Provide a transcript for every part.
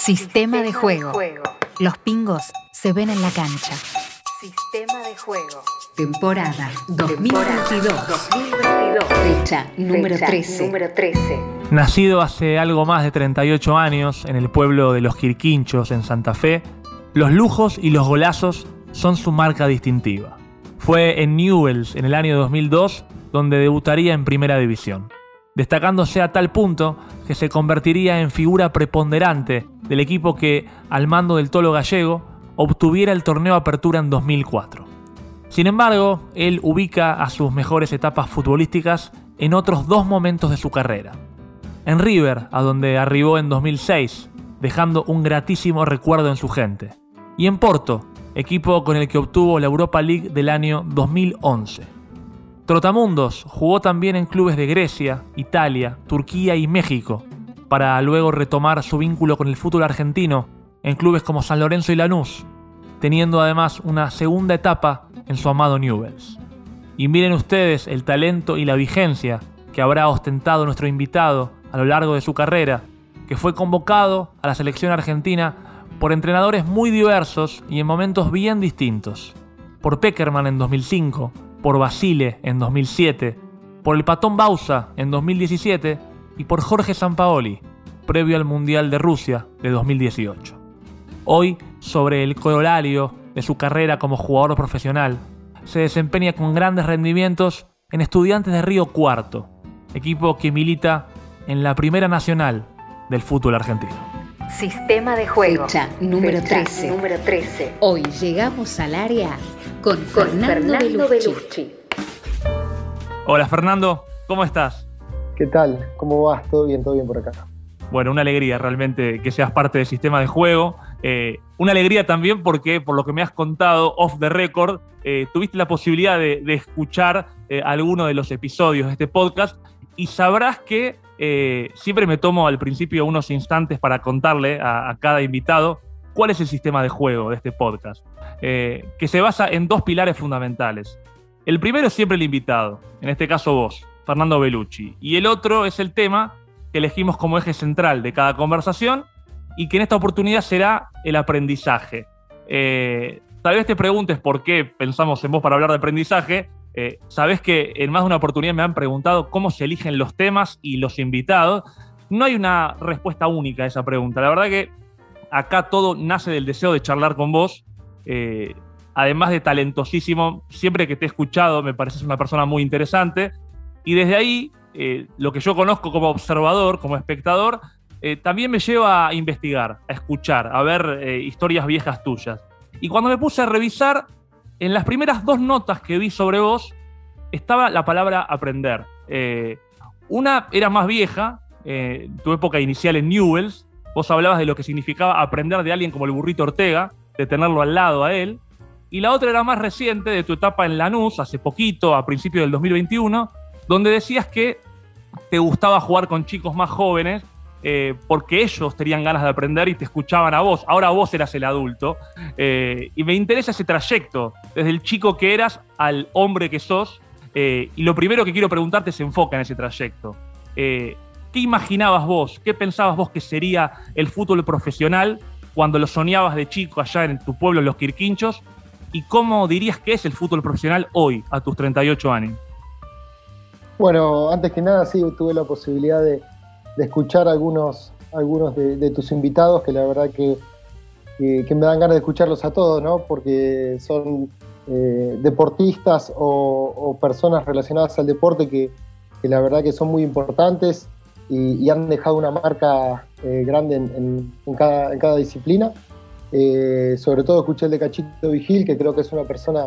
Sistema de juego. Los pingos se ven en la cancha. Sistema de juego. Temporada 2022. Fecha número 13. Número 13. Nacido hace algo más de 38 años en el pueblo de Los Quirquinchos, en Santa Fe, los lujos y los golazos son su marca distintiva. Fue en Newells en el año 2002 donde debutaría en Primera División, destacándose a tal punto que se convertiría en figura preponderante del equipo que, al mando del Tolo Gallego, obtuviera el torneo Apertura en 2004. Sin embargo, él ubica a sus mejores etapas futbolísticas en otros dos momentos de su carrera. En River, a donde arribó en 2006, dejando un gratísimo recuerdo en su gente. Y en Porto, equipo con el que obtuvo la Europa League del año 2011. Trotamundos jugó también en clubes de Grecia, Italia, Turquía y México, para luego retomar su vínculo con el fútbol argentino en clubes como San Lorenzo y Lanús, teniendo además una segunda etapa en su amado Newells. Y miren ustedes el talento y la vigencia que habrá ostentado nuestro invitado a lo largo de su carrera, que fue convocado a la selección argentina por entrenadores muy diversos y en momentos bien distintos. Por Peckerman en 2005, por Basile en 2007, por el Patón Bausa en 2017 y por Jorge Sampaoli, previo al Mundial de Rusia de 2018. Hoy, sobre el corolario de su carrera como jugador profesional, se desempeña con grandes rendimientos en Estudiantes de Río Cuarto, equipo que milita en la Primera Nacional del fútbol argentino. Sistema de juego. Fecha número Fecha 13. Número 13. Hoy llegamos al área con, Con Fernando, Fernando Belucci. Belucci. Hola Fernando, ¿cómo estás? ¿Qué tal? ¿Cómo vas? ¿Todo bien? ¿Todo bien por acá? Bueno, una alegría realmente que seas parte del sistema de juego. Eh, una alegría también porque, por lo que me has contado off the record, eh, tuviste la posibilidad de, de escuchar eh, alguno de los episodios de este podcast y sabrás que eh, siempre me tomo al principio unos instantes para contarle a, cada invitado cuál es el sistema de juego de este podcast, eh, que se basa en dos pilares fundamentales. El primero es siempre el invitado, en este caso vos, Fernando Belucci, y el otro es el tema que elegimos como eje central de cada conversación y que en esta oportunidad será el aprendizaje. Eh, tal vez te preguntes por qué pensamos en vos para hablar de aprendizaje. Eh, Sabes que en más de una oportunidad me han preguntado cómo se eligen los temas y los invitados. No hay una respuesta única a esa pregunta. La verdad que acá todo nace del deseo de charlar con vos. Eh, además de talentosísimo, siempre que te he escuchado me pareces una persona muy interesante. Y desde ahí, eh, lo que yo conozco como observador, como espectador, también me lleva a investigar, a escuchar, a ver historias viejas tuyas. Y cuando me puse a revisar, en las primeras dos notas que vi sobre vos, estaba la palabra aprender. Eh, una era más vieja, eh, tu época inicial en Newells, vos hablabas de lo que significaba aprender de alguien como el burrito Ortega, de tenerlo al lado a él. Y la otra era más reciente, de tu etapa en Lanús, hace poquito, a principios del 2021, donde decías que te gustaba jugar con chicos más jóvenes eh, porque ellos tenían ganas de aprender y te escuchaban a vos. Ahora vos eras el adulto. Eh, y me interesa ese trayecto, desde el chico que eras al hombre que sos. Eh, y lo primero que quiero preguntarte se enfoca en ese trayecto. ¿Qué imaginabas vos? ¿Qué pensabas vos que sería el fútbol profesional cuando lo soñabas de chico allá en tu pueblo, en Los Quirquinchos? ¿Y cómo dirías que es el fútbol profesional hoy, a tus 38 años? Bueno, antes que nada, sí, tuve la posibilidad de, de escuchar algunos, algunos de, tus invitados, que la verdad que, que, me dan ganas de escucharlos a todos, ¿no? Porque son eh, deportistas o, personas relacionadas al deporte que, que la verdad que son muy importantes y, han dejado una marca eh, grande en cada, en cada disciplina. Eh, sobre todo escuché el de Cachito Vigil, que creo que es una persona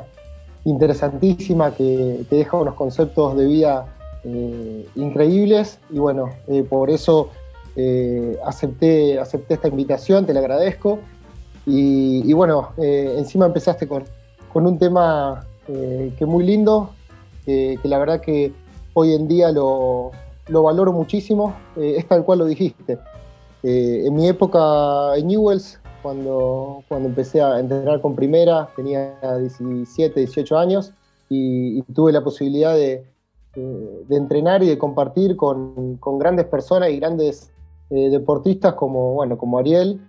interesantísima, que, que deja unos conceptos de vida eh, increíbles y bueno, eh, por eso eh, acepté, acepté esta invitación, te la agradezco. Y, y bueno, eh, encima empezaste con, con un tema eh, que muy lindo, que, la verdad que hoy en día lo, lo valoro muchísimo, eh, es tal cual lo dijiste. En mi época en Newells, cuando, cuando empecé a entrenar con primera, tenía 17, 18 años y, y tuve la posibilidad de, de- de entrenar y de compartir con, con grandes personas y grandes eh, deportistas como, bueno, como Ariel,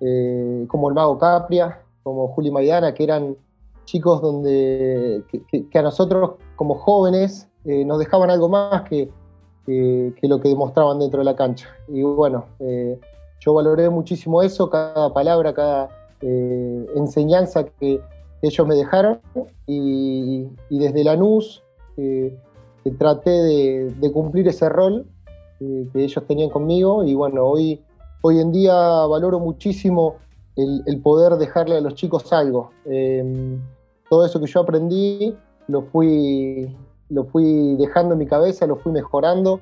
eh, como el Mago Capria, como Juli Maidana, que eran chicos donde, que, a nosotros como jóvenes eh, nos dejaban algo más que, que, lo que demostraban dentro de la cancha. Y bueno, eh, yo valoré muchísimo eso, cada palabra, cada enseñanza que ellos me dejaron y, y desde Lanús traté de, cumplir ese rol que ellos tenían conmigo y bueno, hoy, hoy en día valoro muchísimo el, poder dejarle a los chicos algo. Em, todo eso que yo aprendí lo fui, lo fui dejando en mi cabeza, lo fui mejorando.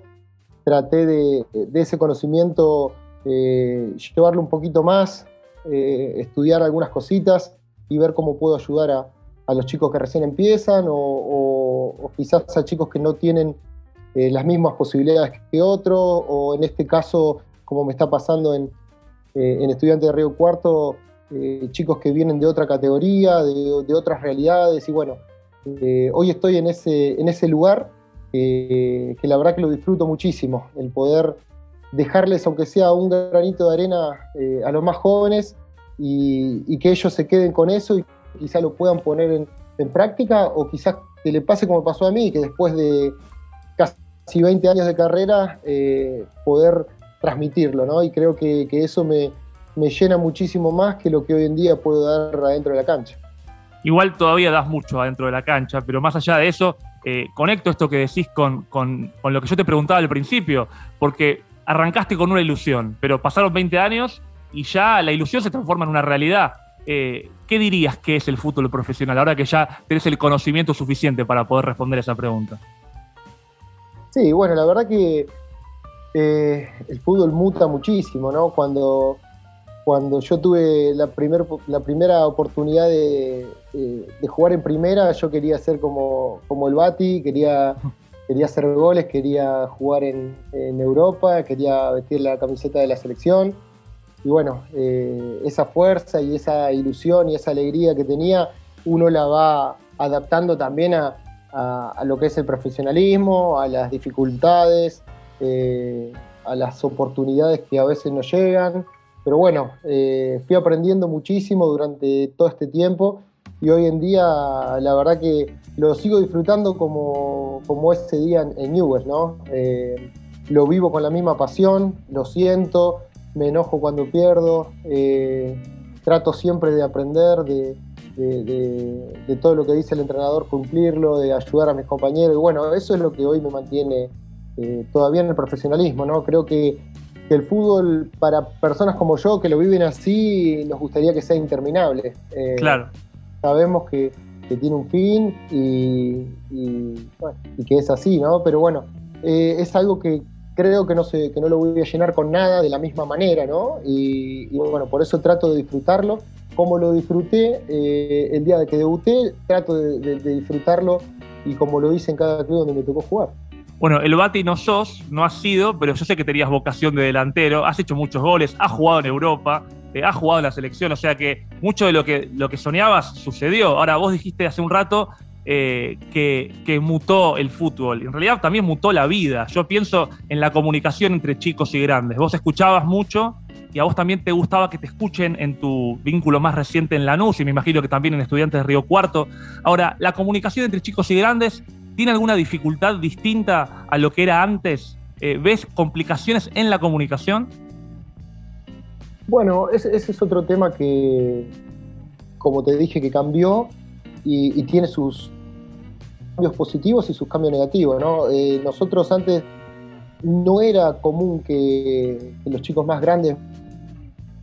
Traté de, ese conocimiento eh, llevarlo un poquito más, eh, estudiar algunas cositas y ver cómo puedo ayudar a, los chicos que recién empiezan o, quizás a chicos que no tienen eh, las mismas posibilidades que otros o en este caso, como me está pasando en, eh, en Estudiantes de Río Cuarto, eh, chicos que vienen de otra categoría, de, otras realidades, y bueno, hoy estoy en ese, en ese lugar que la verdad que lo disfruto muchísimo, el poder dejarles, aunque sea un granito de arena, a los más jóvenes y, que ellos se queden con eso quizá lo puedan poner en, práctica o quizás que le pase como pasó a mí, que después de casi 20 años de carrera, poder transmitirlo, ¿no? Y creo que, eso me, llena muchísimo más que lo que hoy en día puedo dar adentro de la cancha. Igual todavía das mucho adentro de la cancha, pero más allá de eso, eh, conecto esto que decís con, lo que yo te preguntaba al principio, porque arrancaste con una ilusión, pero pasaron 20 años y ya la ilusión se transforma en una realidad. Eh, ¿Qué dirías que es el fútbol profesional ahora que ya tenés el conocimiento suficiente para poder responder esa pregunta? Sí, bueno, la verdad que eh, el fútbol muta muchísimo, ¿no? Cuando, cuando yo tuve la, primer, la primera oportunidad de, jugar en primera, yo quería ser como, como el Bati, quería, quería hacer goles, quería jugar en, Europa, quería vestir la camiseta de la selección. Y bueno, eh, esa fuerza y esa ilusión y esa alegría que tenía, uno la va adaptando también a, lo que es el profesionalismo, a las dificultades, eh, a las oportunidades que a veces nos llegan. Pero bueno, eh, fui aprendiendo muchísimo durante todo este tiempo y hoy en día la verdad que lo sigo disfrutando como, como ese día en, Newell, ¿no? Eh, lo vivo con la misma pasión, lo siento, me enojo cuando pierdo, trato siempre de aprender, de, de, todo lo que dice el entrenador, cumplirlo, de ayudar a mis compañeros. Y bueno, eso es lo que hoy me mantiene eh, todavía en el profesionalismo, ¿no? Creo que, el fútbol, para personas como yo que lo viven así, nos gustaría que sea interminable. Eh, claro. Sabemos que, tiene un fin y, que es así, ¿no? Pero bueno, eh, es algo que creo que no, sé que no lo voy a llenar con nada de la misma manera, ¿no? Y, bueno, por eso trato de disfrutarlo. Como lo disfruté el día de que debuté, trato de disfrutarlo y como lo hice en cada club donde me tocó jugar. Bueno, el Bati no sos, no has sido, pero yo sé que tenías vocación de delantero, has hecho muchos goles, has jugado en Europa, eh, has jugado en la selección, o sea que mucho de lo que, lo que soñabas sucedió. Ahora, vos dijiste hace un rato eh, que, mutó el fútbol. En realidad también mutó la vida. Yo pienso en la comunicación entre chicos y grandes. Vos escuchabas mucho y a vos también te gustaba que te escuchen en tu vínculo más reciente en Lanús y me imagino que también en Estudiantes de Río Cuarto. Ahora, la comunicación entre chicos y grandes ¿Tiene alguna dificultad distinta a lo que era antes? Eh, ¿Ves complicaciones en la comunicación? Bueno, ese, es otro tema que, como te dije, que cambió y, tiene sus cambios positivos y sus cambios negativos. ¿no? Eh, nosotros antes no era común que, los chicos más grandes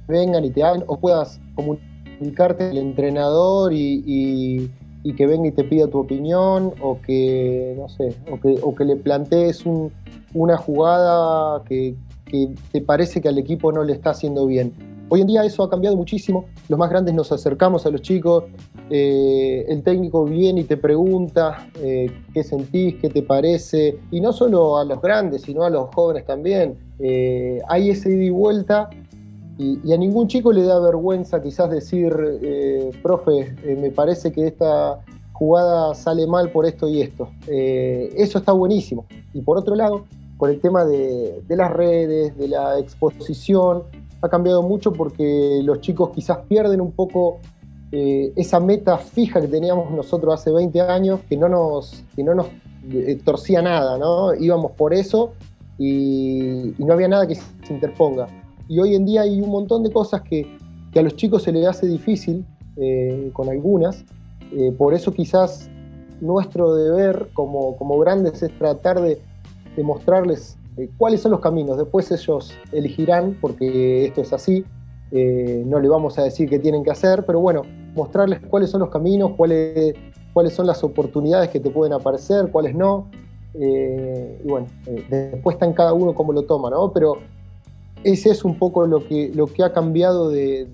vengan y te hagan o puedas comunicarte el entrenador y, que venga y te pida tu opinión o que, no sé, o que, o que le plantees una jugada que, te parece que al equipo no le está haciendo bien. Hoy en día eso ha cambiado muchísimo, los más grandes nos acercamos a los chicos, eh, el técnico viene y te pregunta eh, qué sentís, qué te parece, y no solo a los grandes, sino a los jóvenes también. Eh, hay ese ida y vuelta y, a ningún chico le da vergüenza quizás decir, profe, me parece que esta jugada sale mal por esto y esto. Eso está buenísimo. Y por otro lado, por el tema de, las redes, de la exposición, ha cambiado mucho porque los chicos quizás pierden un poco eh, esa meta fija que teníamos nosotros hace 20 años, que no nos, que no nos eh, torcía nada, ¿no? Íbamos por eso y, no había nada que se interponga. Y hoy en día hay un montón de cosas que, a los chicos se les hace difícil, eh, con algunas, por eso quizás nuestro deber como, como grandes es tratar de, de mostrarles cuáles son los caminos, después ellos elegirán, porque esto es así, eh, no le vamos a decir qué tienen que hacer, pero bueno, mostrarles cuáles son los caminos, cuáles, cuáles son las oportunidades que te pueden aparecer, cuáles no. Eh, y bueno, eh, después está en cada uno cómo lo toma, ¿no? Pero ese es un poco lo que, lo que ha cambiado de,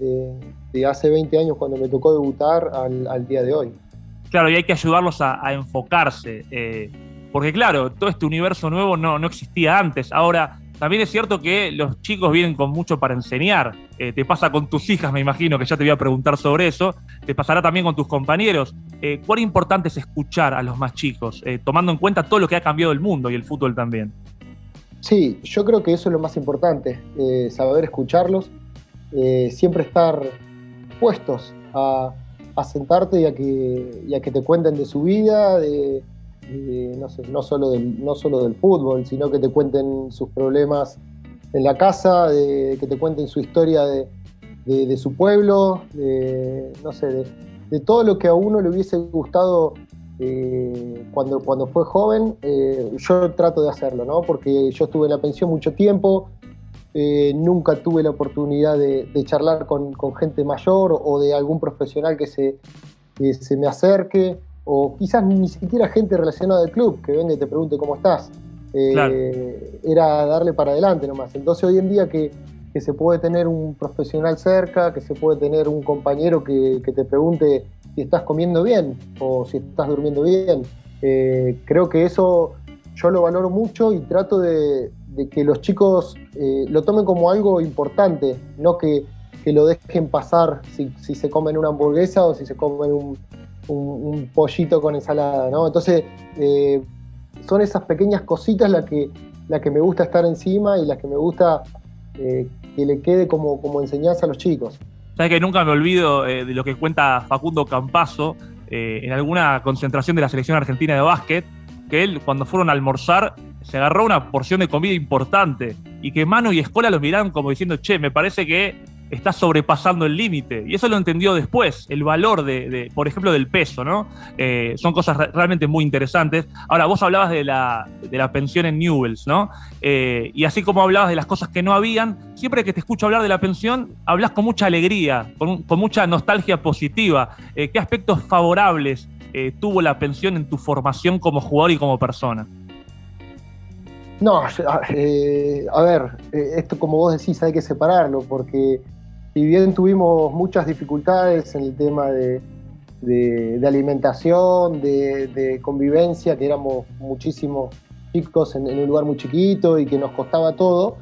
hace 20 años cuando me tocó debutar al, día de hoy. Claro, y hay que ayudarlos a, enfocarse, porque claro, todo este universo nuevo no, no existía antes. Ahora, también es cierto que los chicos vienen con mucho para enseñar. Eh, te pasa con tus hijas, me imagino, que ya te voy a preguntar sobre eso. Te pasará también con tus compañeros. Eh, ¿Cuán importante es escuchar a los más chicos, eh, tomando en cuenta todo lo que ha cambiado el mundo y el fútbol también? Sí, yo creo que eso es lo más importante, saber escucharlos, siempre estar puestos a, sentarte y a, que, y a que te cuenten de su vida, de, no, sé, no, solo del, no solo del fútbol, sino que te cuenten sus problemas en la casa, de, que te cuenten su historia de, su pueblo, de, no sé, de, todo lo que a uno le hubiese gustado eh, cuando, cuando fue joven, eh, yo trato de hacerlo, ¿no? Porque yo estuve en la pensión mucho tiempo, eh, nunca tuve la oportunidad de, charlar con, gente mayor o de algún profesional que se, que se me acerque o quizás ni siquiera gente relacionada al club que venga y te pregunte cómo estás. Eh, era darle para adelante nomás. Entonces hoy en día que, se puede tener un profesional cerca, que se puede tener un compañero que, te pregunte si estás comiendo bien o si estás durmiendo bien, eh, creo que eso yo lo valoro mucho y trato de, que los chicos eh, lo tomen como algo importante, no que, lo dejen pasar si, si se comen una hamburguesa o si se comen un, un, pollito con ensalada, ¿no? Entonces, eh, son esas pequeñas cositas las que, la que me gusta estar encima y las que me gusta eh, que le quede como, como enseñanza a los chicos. Sabes que nunca me olvido eh, de lo que cuenta Facundo Campazo en alguna concentración de la selección argentina de básquet, que él cuando fueron a almorzar se agarró una porción de comida importante y que Mano y Escola lo miraron como diciendo, che, me parece que está sobrepasando el límite. Y eso lo entendió después, el valor de, por ejemplo, del peso, ¿no? Eh, son cosas realmente muy interesantes. Ahora, vos hablabas de la, de la pensión en Newells, ¿no? Eh, y así como hablabas de las cosas que no habían, siempre que te escucho hablar de la pensión, hablas con mucha alegría, con, mucha nostalgia positiva. Eh, ¿Qué aspectos favorables tuvo la pensión en tu formación como jugador y como persona? No, a ver, esto como vos decís hay que separarlo porque si bien tuvimos muchas dificultades en el tema de, alimentación, de, convivencia, que éramos muchísimos chicos en, un lugar muy chiquito y que nos costaba todo,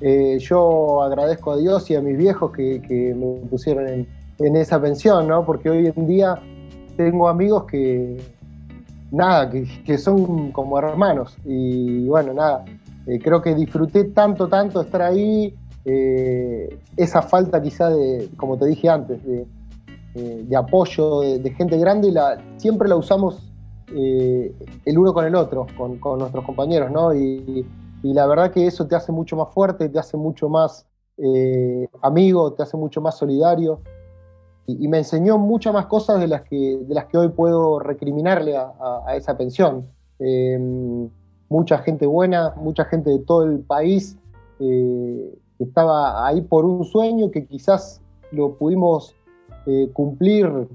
eh, yo agradezco a Dios y a mis viejos que, me pusieron en, esa pensión, ¿no? porque hoy en día tengo amigos que, nada, que, son como hermanos y bueno, nada, eh, creo que disfruté tanto, tanto estar ahí eh, esa falta quizá de, como te dije antes, de, eh, apoyo de, gente grande, siempre la usamos eh, el uno con el otro, con, nuestros compañeros, ¿no? Y, la verdad que eso te hace mucho más fuerte, te hace mucho más amigo, te hace mucho más solidario. Y, me enseñó muchas más cosas de las que, de las que hoy puedo recriminarle a esa pensión. mucha gente buena, mucha gente de todo el país estaba ahí por un sueño que quizás lo pudimos eh, cumplir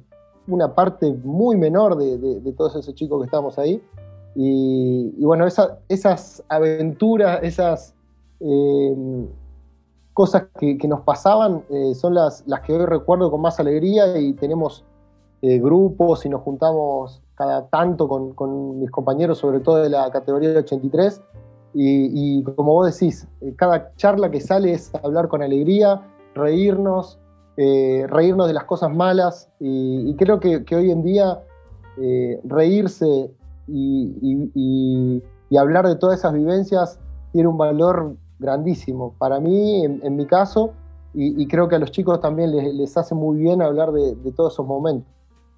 una parte muy menor de, todos esos chicos que estábamos ahí. Y, bueno, esas aventuras, esas eh, cosas que, nos pasaban eh, son las, las que hoy recuerdo con más alegría y tenemos grupos y nos juntamos cada tanto con, con, mis compañeros, sobre todo de la categoría de 83, y, como vos decís, eh, cada charla que sale es hablar con alegría, reírnos, eh, reírnos de las cosas malas. Y, creo que, hoy en día eh, reírse y, hablar de todas esas vivencias tiene un valor grandísimo. Para mí, en, mi caso, y, creo que a los chicos también les, hace muy bien hablar de, todos esos momentos.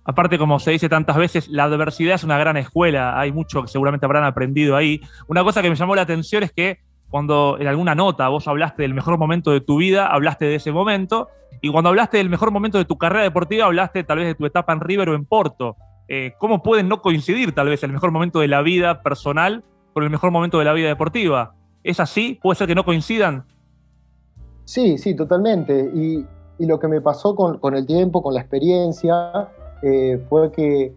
Aparte, como se dice tantas veces, la adversidad es una gran escuela, hay mucho que seguramente habrán aprendido ahí. Una cosa que me llamó la atención es que cuando en alguna nota vos hablaste del mejor momento de tu vida, hablaste de ese momento, y cuando hablaste del mejor momento de tu carrera deportiva, hablaste tal vez de tu etapa en River o en Porto. Eh, ¿Cómo pueden no coincidir tal vez el mejor momento de la vida personal con el mejor momento de la vida deportiva? ¿Es así? ¿Puede ser que no coincidan? Sí, sí, totalmente. Y, lo que me pasó con, el tiempo, con la experiencia, eh, fue que,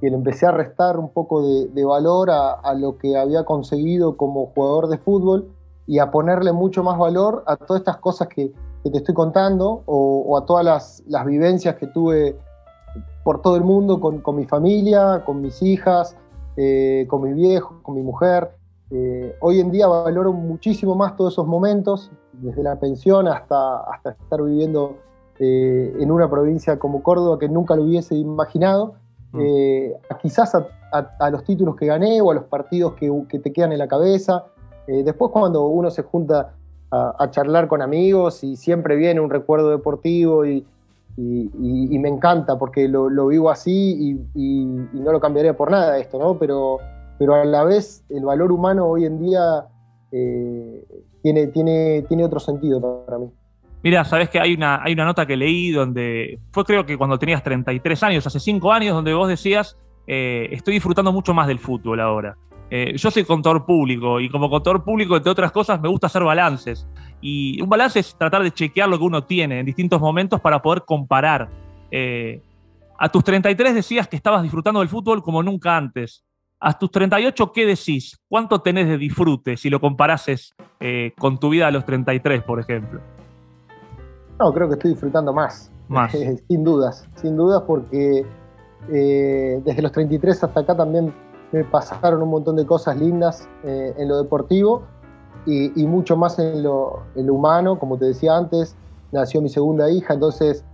le empecé a restar un poco de, valor a, lo que había conseguido como jugador de fútbol y a ponerle mucho más valor a todas estas cosas que, te estoy contando o, a todas las, vivencias que tuve por todo el mundo con, mi familia, con mis hijas, eh, con mi viejo, con mi mujer. Eh, hoy en día valoro muchísimo más todos esos momentos, desde la pensión hasta, hasta estar viviendo eh, en una provincia como Córdoba que nunca lo hubiese imaginado. Mm. Eh, quizás a, los títulos que gané o a los partidos que, te quedan en la cabeza. después cuando uno se junta a, charlar con amigos y siempre viene un recuerdo deportivo y, me encanta porque lo, vivo así y, no lo cambiaría por nada esto, ¿no? Pero pero a la vez el valor humano hoy en día eh, tiene, tiene, tiene otro sentido para mí. Mira, sabes que hay una, hay una nota que leí donde fue creo que cuando tenías 33 años, hace 5 años, donde vos decías, eh, estoy disfrutando mucho más del fútbol ahora. Eh, yo soy contador público y como contador público, entre otras cosas, me gusta hacer balances. Y un balance es tratar de chequear lo que uno tiene en distintos momentos para poder comparar. a tus 33 decías que estabas disfrutando del fútbol como nunca antes. A tus 38, ¿qué decís? ¿Cuánto tenés de disfrute si lo comparases eh, con tu vida a los 33, por ejemplo? No, creo que estoy disfrutando más. Más. sin dudas, sin dudas, porque eh, desde los 33 hasta acá también me pasaron un montón de cosas lindas eh, en lo deportivo y, mucho más en lo, humano, como te decía antes, nació mi segunda hija, entonces,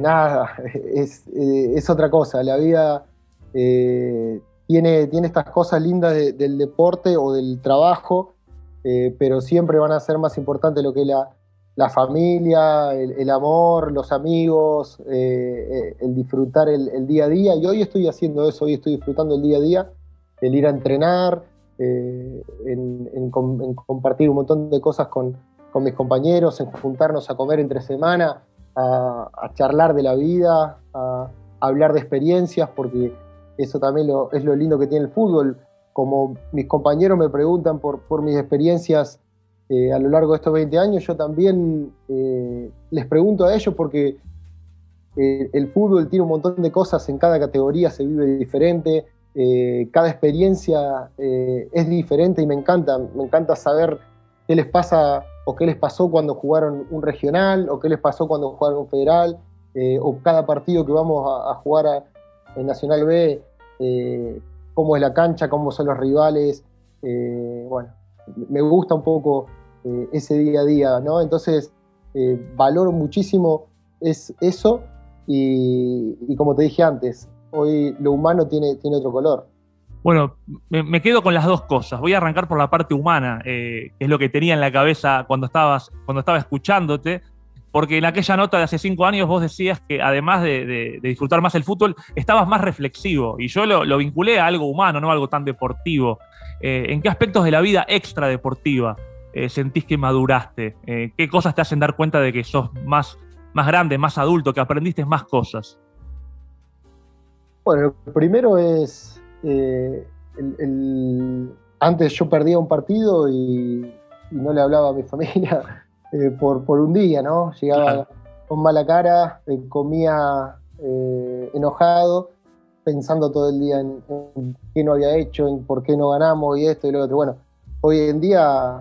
nada, es, es, otra cosa, la vida eh, tiene, tiene estas cosas lindas del deporte o del trabajo, eh, pero siempre van a ser más importantes lo que es la, familia, el, amor, los amigos, eh, el disfrutar el, día a día. Y hoy estoy haciendo eso, hoy estoy disfrutando el día a día, el ir a entrenar, en, compartir un montón de cosas con, mis compañeros, en juntarnos a comer entre semana, a, charlar de la vida, a hablar de experiencias, porque eso también es lo lindo que tiene el fútbol. Como mis compañeros me preguntan por, por mis experiencias eh, a lo largo de estos 20 años, yo también eh, les pregunto a ellos porque eh, el fútbol tiene un montón de cosas, en cada categoría se vive diferente, cada experiencia es diferente y me encanta, me encanta saber qué les pasa o qué les pasó cuando jugaron un regional o qué les pasó cuando jugaron un federal o cada partido que vamos a, a jugar en Nacional B cómo es la cancha, cómo son los rivales. Bueno, me gusta un poco eh, ese día a día, ¿no? Entonces, valoro muchísimo es eso y, como te dije antes, hoy lo humano tiene, tiene otro color. Bueno, me, quedo con las dos cosas. Voy a arrancar por la parte humana, que es lo que tenía en la cabeza cuando, estabas, cuando estaba escuchándote porque en aquella nota de hace cinco años vos decías que además de, disfrutar más el fútbol, estabas más reflexivo. Y yo lo, vinculé a algo humano, no a algo tan deportivo. Eh, ¿En qué aspectos de la vida extra deportiva eh, sentís que maduraste? Eh, ¿Qué cosas te hacen dar cuenta de que sos más, más grande, más adulto, que aprendiste más cosas? Bueno, lo primero es. antes yo perdía un partido y no le hablaba a mi familia eh, por, por, un día, ¿no? Llegaba con mala cara, eh, comía eh, enojado, pensando todo el día en, qué no había hecho, en por qué no ganamos y esto y lo otro. Bueno, hoy en día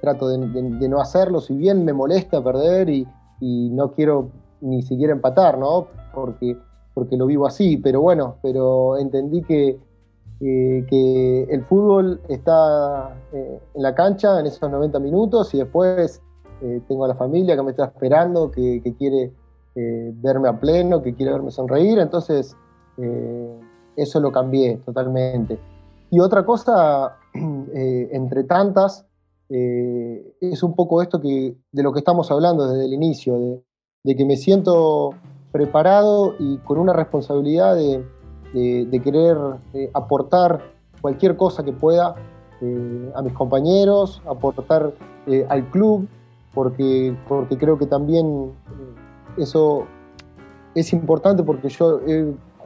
trato de, no hacerlo, si bien me molesta perder y, no quiero ni siquiera empatar, ¿no? Porque, porque lo vivo así, pero bueno, pero entendí que, que el fútbol está en la cancha en esos 90 minutos y después eh, tengo a la familia que me está esperando, que, quiere eh, verme a pleno, que quiere verme sonreír, entonces eh, eso lo cambié totalmente. Y otra cosa, entre tantas, eh, es un poco esto que, de lo que estamos hablando desde el inicio, de, que me siento preparado y con una responsabilidad de, querer eh, aportar cualquier cosa que pueda eh, a mis compañeros, aportar al club, porque, porque creo que también eso es importante porque yo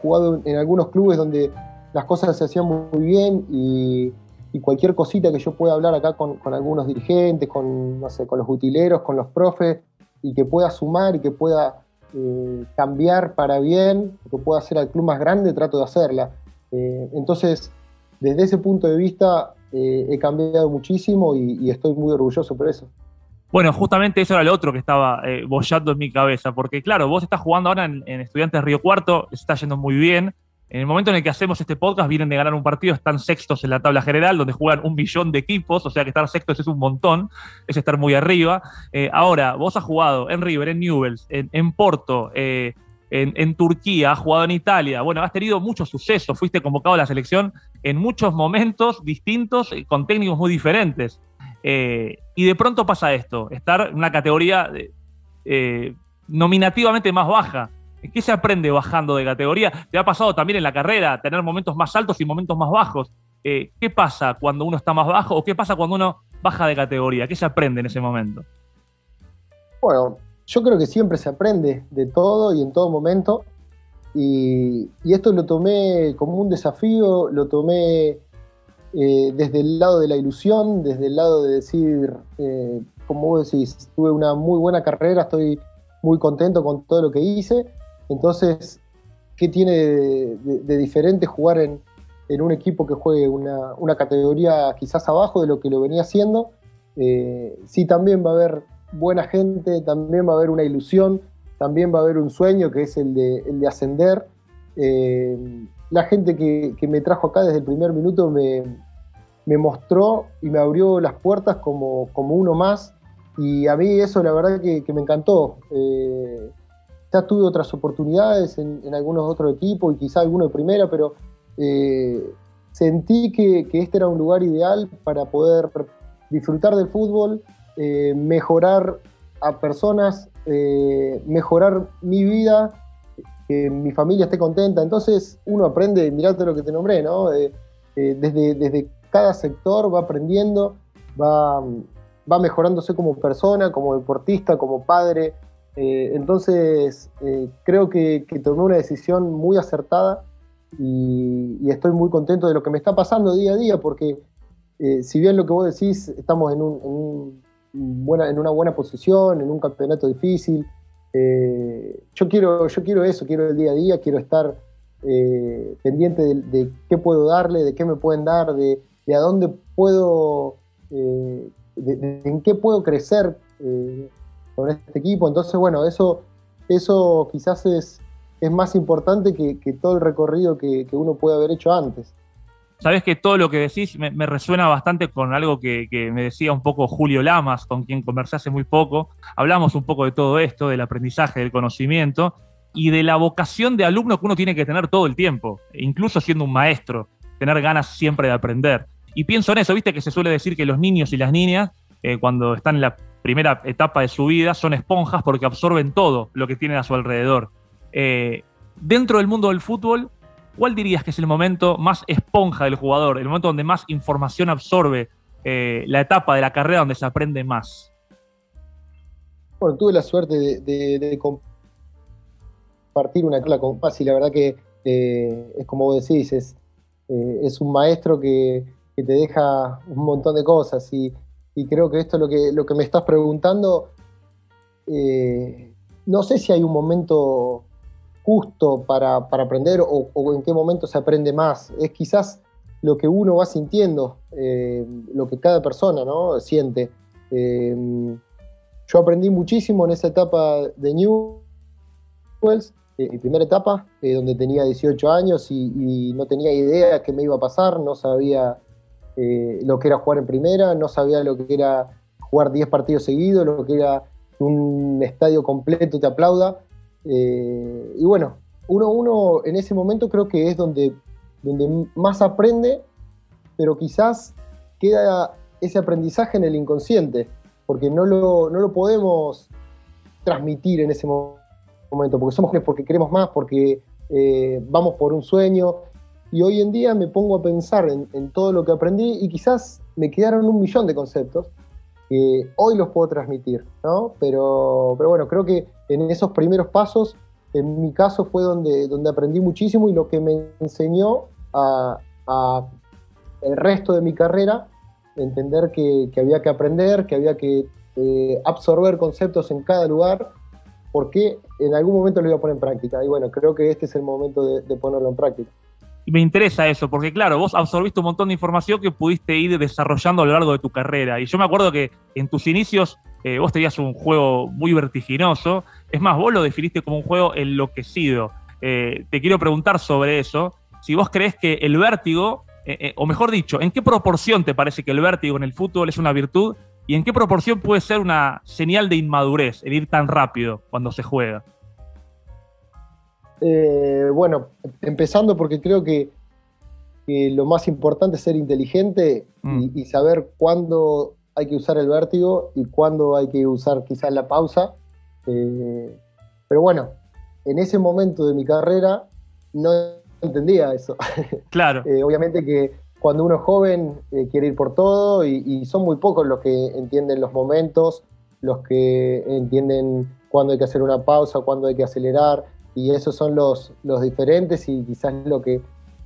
jugado en algunos clubes donde las cosas se hacían muy bien y, cualquier cosita que yo pueda hablar acá con, algunos dirigentes, con, no sé, con los utileros, con los profes, y que pueda sumar y que pueda eh, cambiar para bien, que pueda hacer al club más grande, trato de hacerla. Eh, entonces, desde ese punto de vista, eh, he cambiado muchísimo y, estoy muy orgulloso por eso. Bueno, justamente eso era lo otro que estaba bollando en mi cabeza, porque claro, vos estás jugando ahora en, Estudiantes Río Cuarto, está yendo muy bien, en el momento en el que hacemos este podcast, vienen de ganar un partido, están sextos en la tabla general, donde juegan un millón de equipos, o sea que estar sextos es un montón, es estar muy arriba. Eh, ahora, vos has jugado en River, en Newells, en, Porto, eh, en, Turquía, has jugado en Italia. Bueno, has tenido mucho suceso, fuiste convocado a la selección en muchos momentos distintos, eh, con técnicos muy diferentes. Y de pronto pasa esto, estar en una categoría nominativamente más baja ¿Qué se aprende bajando de categoría? Te ha pasado también en la carrera, tener momentos más altos y momentos más bajos. Eh, ¿Qué pasa cuando uno está más bajo o qué pasa cuando uno baja de categoría? ¿Qué se aprende en ese momento? Bueno, yo creo que siempre se aprende de todo y en todo momento. Y, esto lo tomé como un desafío, lo tomé eh, desde el lado de la ilusión, desde el lado de decir, eh, como vos decís, tuve una muy buena carrera, estoy muy contento con todo lo que hice entonces, ¿qué tiene de, diferente jugar en, un equipo que juegue una, categoría quizás abajo de lo que lo venía haciendo? Eh, sí, también va a haber buena gente, también va a haber una ilusión, también va a haber un sueño que es el de, ascender. La gente que, me trajo acá desde el primer minuto me, mostró y me abrió las puertas como, uno más. Y a mí eso la verdad que, me encantó. Eh, ya tuve otras oportunidades en, algunos otros equipos y quizá alguno de primera, pero eh, sentí que, este era un lugar ideal para poder disfrutar del fútbol, eh, mejorar a personas, mejorar mi vida, que mi familia esté contenta. Entonces uno aprende, mirate lo que te nombré, ¿no? desde, desde cada sector va aprendiendo, va, va mejorándose como persona, como deportista, como padre, eh, entonces, eh, creo que, tomé una decisión muy acertada y, estoy muy contento de lo que me está pasando día a día, porque eh, si bien lo que vos decís, estamos en, buena, en una buena posición, en un campeonato difícil, yo, quiero, yo quiero eso, quiero el día a día, quiero estar pendiente de, qué puedo darle, de qué me pueden dar, de, a dónde puedo, en qué puedo crecer con este equipo. Entonces, bueno, eso, eso quizás es, es más importante que, todo el recorrido que, uno puede haber hecho antes. Sabes que todo lo que decís me, resuena bastante con algo que, me decía un poco Julio Lamas, con quien conversé hace muy poco. Hablamos un poco de todo esto, del aprendizaje, del conocimiento y de la vocación de alumno que uno tiene que tener todo el tiempo, incluso siendo un maestro, tener ganas siempre de aprender. Y pienso en eso, viste que se suele decir que los niños y las niñas, eh, cuando están en la primera etapa de su vida son esponjas porque absorben todo lo que tienen a su alrededor. Eh, dentro del mundo del fútbol, ¿cuál dirías que es el momento más esponja del jugador, el momento donde más información absorbe, eh, la etapa de la carrera donde se aprende más? Bueno, tuve la suerte de, compartir una charla con Paz y la verdad que eh, es como vos decís, es, es un maestro que, te deja un montón de cosas y creo que esto es lo que, lo que me estás preguntando. Eh, no sé si hay un momento justo para, aprender o, en qué momento se aprende más. Es quizás lo que uno va sintiendo, eh, lo que cada persona ¿no? siente. Eh, yo aprendí muchísimo en esa etapa de Newells, mi primera etapa, donde tenía 18 años y, no tenía idea qué me iba a pasar, no sabía eh, lo que era jugar en primera, no sabía lo que era jugar 10 partidos seguidos, lo que era un estadio completo te aplauda. Eh, y bueno, uno, uno en ese momento creo que es donde, donde más aprende, pero quizás queda ese aprendizaje en el inconsciente, porque no lo, no lo podemos transmitir en ese momento, porque somos porque queremos más, porque eh, vamos por un sueño. Y hoy en día me pongo a pensar en, todo lo que aprendí y quizás me quedaron un millón de conceptos hoy los puedo transmitir, ¿no? Pero, pero bueno, creo que en esos primeros pasos, en mi caso fue donde, donde aprendí muchísimo y lo que me enseñó a, el resto de mi carrera, entender que, había que aprender, que había que eh, absorber conceptos en cada lugar, porque en algún momento lo iba a poner en práctica. Y bueno, creo que este es el momento de, ponerlo en práctica. Y me interesa eso, porque claro, vos absorbiste un montón de información que pudiste ir desarrollando a lo largo de tu carrera. Y yo me acuerdo que en tus inicios eh, vos tenías un juego muy vertiginoso. Es más, vos lo definiste como un juego enloquecido. Eh, te quiero preguntar sobre eso. Si vos crees que el vértigo eh, o mejor dicho, ¿en qué proporción te parece que el vértigo en el fútbol es una virtud y en qué proporción puede ser una señal de inmadurez el ir tan rápido cuando se juega? Eh, bueno, empezando porque creo que, lo más importante es ser inteligente y, mm. saber cuándo hay que usar el vértigo y cuándo hay que usar quizás la pausa. pero bueno, en ese momento de mi carrera no entendía eso. Claro. Eh, obviamente que cuando uno es joven eh, quiere ir por todo y, son muy pocos los que entienden los momentos, los que entienden cuándo hay que hacer una pausa, cuándo hay que acelerar, y esos son los, los diferentes y quizás lo que,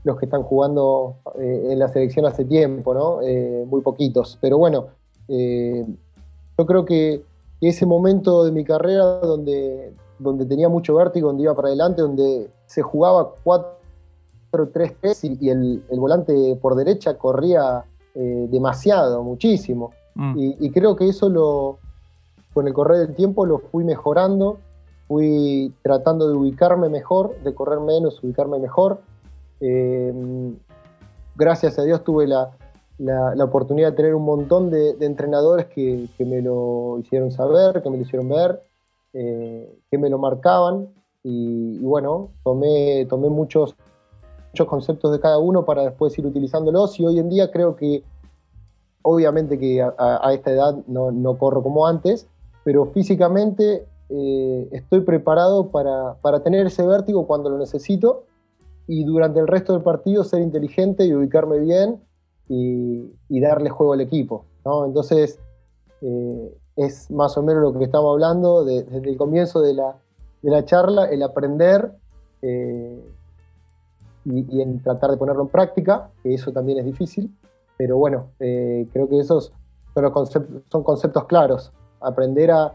los que están jugando eh, en la selección hace tiempo, ¿no? muy poquitos. Pero bueno, yo creo que ese momento de mi carrera donde, donde tenía mucho vértigo, donde iba para adelante, donde se jugaba cuatro 3-3 y, el, volante por derecha corría eh, demasiado, muchísimo. Mm. Y, creo que eso lo, con el correr del tiempo lo fui mejorando, fui tratando de ubicarme mejor, de correr menos, ubicarme mejor. Em, gracias a Dios tuve la, oportunidad de tener un montón de, entrenadores que, me lo hicieron saber, que me lo hicieron ver, eh, que me lo marcaban. Y, bueno, tomé, tomé muchos muchos conceptos de cada uno para después ir utilizándolos y hoy en día creo que, obviamente que a, esta edad no, corro como antes, pero físicamente eh, estoy preparado para, tener ese vértigo cuando lo necesito y durante el resto del partido ser inteligente y ubicarme bien y, darle juego al equipo. Entonces, eh, es más o menos lo que estamos hablando desde el comienzo de la, de la charla, el aprender eh, y, en tratar de ponerlo en práctica, que eso también es difícil, pero bueno, creo que esos son, los conceptos, son conceptos claros, aprender a,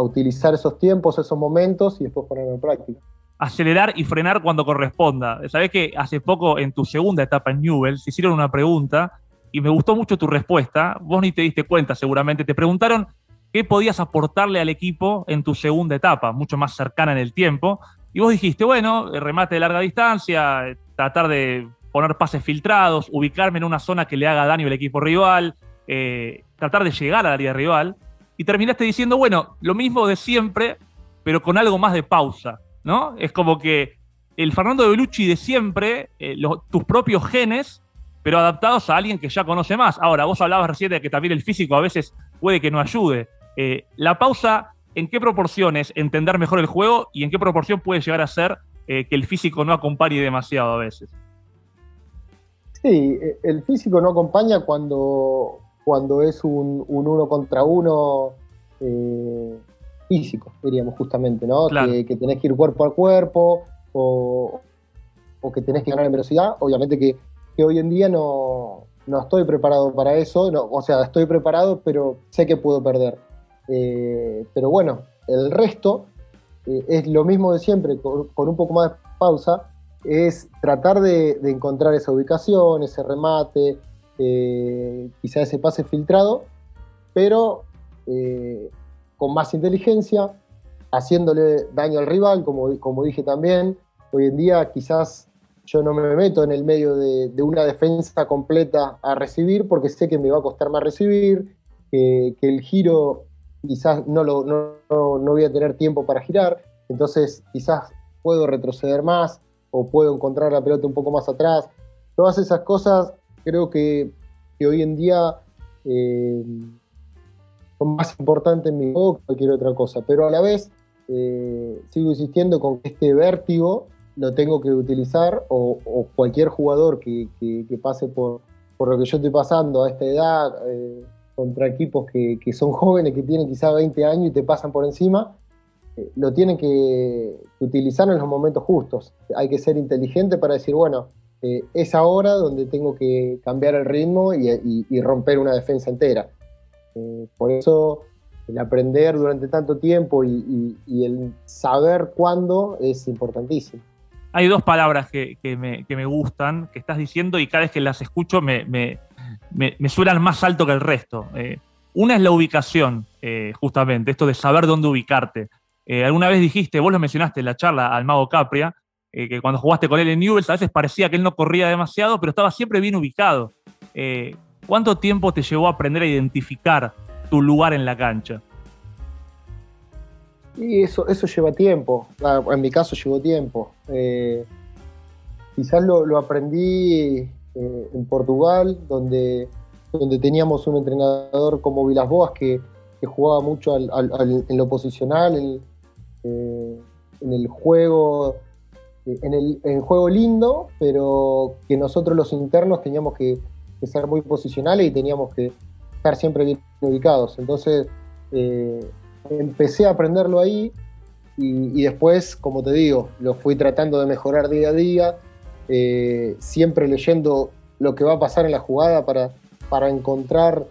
utilizar esos tiempos, esos momentos y después ponerlo en práctica acelerar y frenar cuando corresponda. Sabés que hace poco en tu segunda etapa en Newell te hicieron una pregunta y me gustó mucho tu respuesta. Vos ni te diste cuenta seguramente. Te preguntaron qué podías aportarle al equipo en tu segunda etapa, mucho más cercana en el tiempo. Y vos dijiste, bueno, remate de larga distancia, tratar de poner pases filtrados, ubicarme en una zona que le haga daño al equipo rival, eh, tratar de llegar al área rival. Y terminaste diciendo, bueno, lo mismo de siempre, pero con algo más de pausa, ¿no? Es como que el Fernando de Belucci de siempre, eh, tus propios genes, pero adaptados a alguien que ya conoce más. Ahora, vos hablabas recién de que también el físico a veces puede que no ayude. Eh, la pausa ¿en qué proporciones entender mejor el juego y en qué proporción puede llegar a ser eh, que el físico no acompañe demasiado a veces? Sí, el físico no acompaña cuando, cuando es un, uno contra uno eh, físico, diríamos justamente, ¿no? Que, tenés que ir cuerpo a cuerpo o, que tenés que ganar en velocidad. Obviamente que, hoy en día no, estoy preparado para eso, o sea, estoy preparado, pero sé que puedo perder. Eh, pero bueno, el resto eh, es lo mismo de siempre, con, un poco más de pausa, es tratar de, encontrar esa ubicación, ese remate, eh, quizá ese pase filtrado, pero con más inteligencia, haciéndole daño al rival, como, como dije también. Hoy en día quizás yo no me meto en el medio de, una defensa completa a recibir porque sé que me va a costar más recibir, que el giro quizás no, lo, no, no, voy a tener tiempo para girar, entonces quizás puedo retroceder más o puedo encontrar la pelota un poco más atrás. Todas esas cosas creo que hoy en día eh, son más importantes en mi juego que cualquier otra cosa. Pero a la vez eh, sigo insistiendo con que este vértigo lo tengo que utilizar o, cualquier jugador que, pase por, por, lo que yo estoy pasando a esta edad, eh, contra equipos que, son jóvenes, que tienen quizá 20 años y te pasan por encima, lo tienen que, utilizar en los momentos justos. Hay que ser inteligente para decir, bueno, es ahora donde tengo que cambiar el ritmo y romper una defensa entera. por eso el aprender durante tanto tiempo y, el saber cuándo es importantísimo. Hay dos palabras que, me, gustan, que estás diciendo y cada vez que las escucho me, me, suenan más alto que el resto. Eh, una es la ubicación, eh, justamente, esto de saber dónde ubicarte. Eh, alguna vez dijiste, vos lo mencionaste en la charla al mago Capria, que cuando jugaste con él en Newell's a veces parecía que él no corría demasiado, pero estaba siempre bien ubicado. ¿Cuánto tiempo te llevó a aprender a identificar tu lugar en la cancha. Y eso, eso lleva tiempo, ah, en mi caso llevó tiempo. Eh, quizás lo, aprendí eh, en Portugal, donde, donde teníamos un entrenador como Vilas Boas que, jugaba mucho en lo posicional, en, eh, el juego, en el, juego lindo, pero que nosotros los internos teníamos que, ser muy posicionales y teníamos que estar siempre bien ubicados. Entonces eh, empecé a aprenderlo ahí y, después, como te digo, lo fui tratando de mejorar día a día, eh, siempre leyendo lo que va a pasar en la jugada para, para encontrar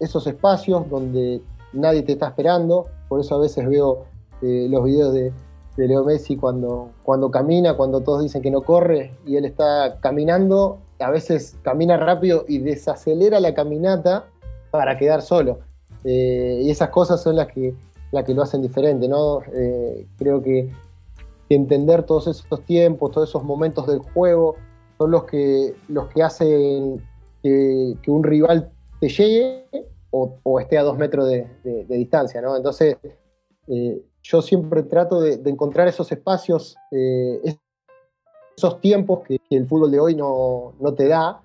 esos espacios donde nadie te está esperando. Por eso a veces veo eh, los videos de, de, Leo Messi cuando, cuando camina, cuando todos dicen que no corre y él está caminando, a veces camina rápido y desacelera la caminata para quedar solo. Eh, y esas cosas son las que, las que lo hacen diferente, ¿no? Eh, creo que, entender todos esos tiempos, todos esos momentos del juego, son los que, los que hacen que, un rival te llegue o, esté a dos metros de, distancia, ¿no? Entonces, eh, yo siempre trato de, encontrar esos espacios, esos tiempos que, el fútbol de hoy no, te da,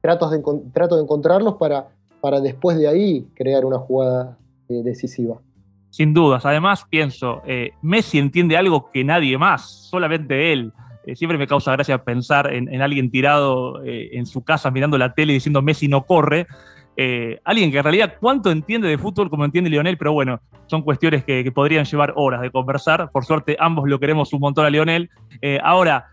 trato, de, trato de encontrarlos para, después de ahí crear una jugada eh, decisiva. Sin dudas. Además, pienso, eh, Messi entiende algo que nadie más, solamente él. Eh, siempre me causa gracia pensar en, alguien tirado en su casa mirando la tele diciendo Messi no corre. Alguien que en realidad cuánto entiende de fútbol como entiende Lionel, pero bueno, son cuestiones que, podrían llevar horas de conversar. Por suerte, ambos lo queremos un montón a Lionel. ahora,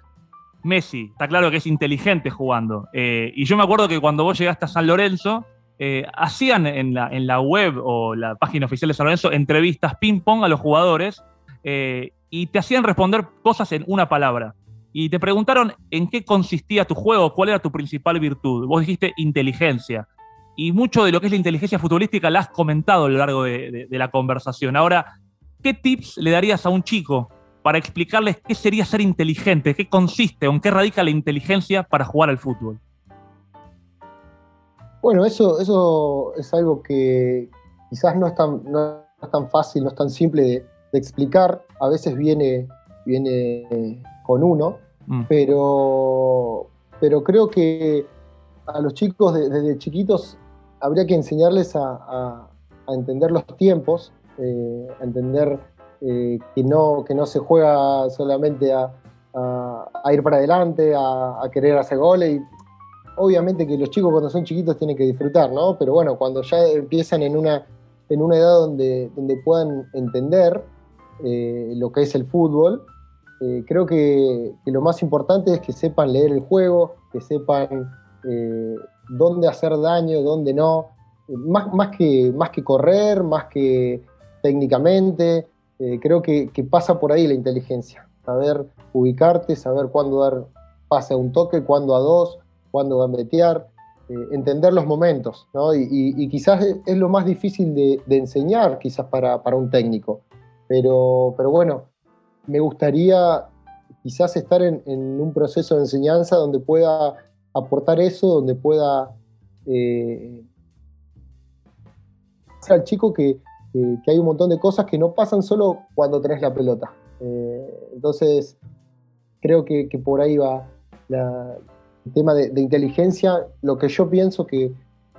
Messi, está claro que es inteligente jugando. y yo me acuerdo que cuando vos llegaste a San Lorenzo, eh, hacían en la, en la, web o la página oficial de San Lorenzo entrevistas ping-pong a los jugadores eh, y te hacían responder cosas en una palabra. Y te preguntaron en qué consistía tu juego, cuál era tu principal virtud. Vos dijiste inteligencia. Y mucho de lo que es la inteligencia futbolística la has comentado a lo largo de, de la conversación. Ahora, ¿qué tips le darías a un chico para explicarles qué sería ser inteligente, qué consiste o en qué radica la inteligencia para jugar al fútbol? Bueno, eso, eso es algo que quizás no es tan, no es tan fácil, no es tan simple de, explicar. A veces viene, viene con uno, mm. pero, pero creo que a los chicos desde chiquitos habría que enseñarles a, entender los tiempos, eh, a entender eh, que, no, que no se juega solamente a, ir para adelante, a, querer hacer goles. Obviamente que los chicos cuando son chiquitos tienen que disfrutar, ¿no? Pero bueno, cuando ya empiezan en una, en una edad donde, donde puedan entender eh, lo que es el fútbol, creo que, lo más importante es que sepan leer el juego, que sepan dónde hacer daño, dónde no, más, más, que, más que correr, más que técnicamente, creo que, pasa por ahí la inteligencia, saber ubicarte, saber cuándo dar pase a un toque, cuándo a dos, cuándo gambetear, eh, entender los momentos, ¿no? Y, quizás es, lo más difícil de, enseñar, quizás para, un técnico. Pero, pero bueno, me gustaría quizás estar en, un proceso de enseñanza donde pueda aportar eso, donde pueda eh, al chico que, hay un montón de cosas que no pasan solo cuando tenés la pelota. Eh, entonces, creo que, que, por ahí va la, tema de, inteligencia, lo que yo pienso que,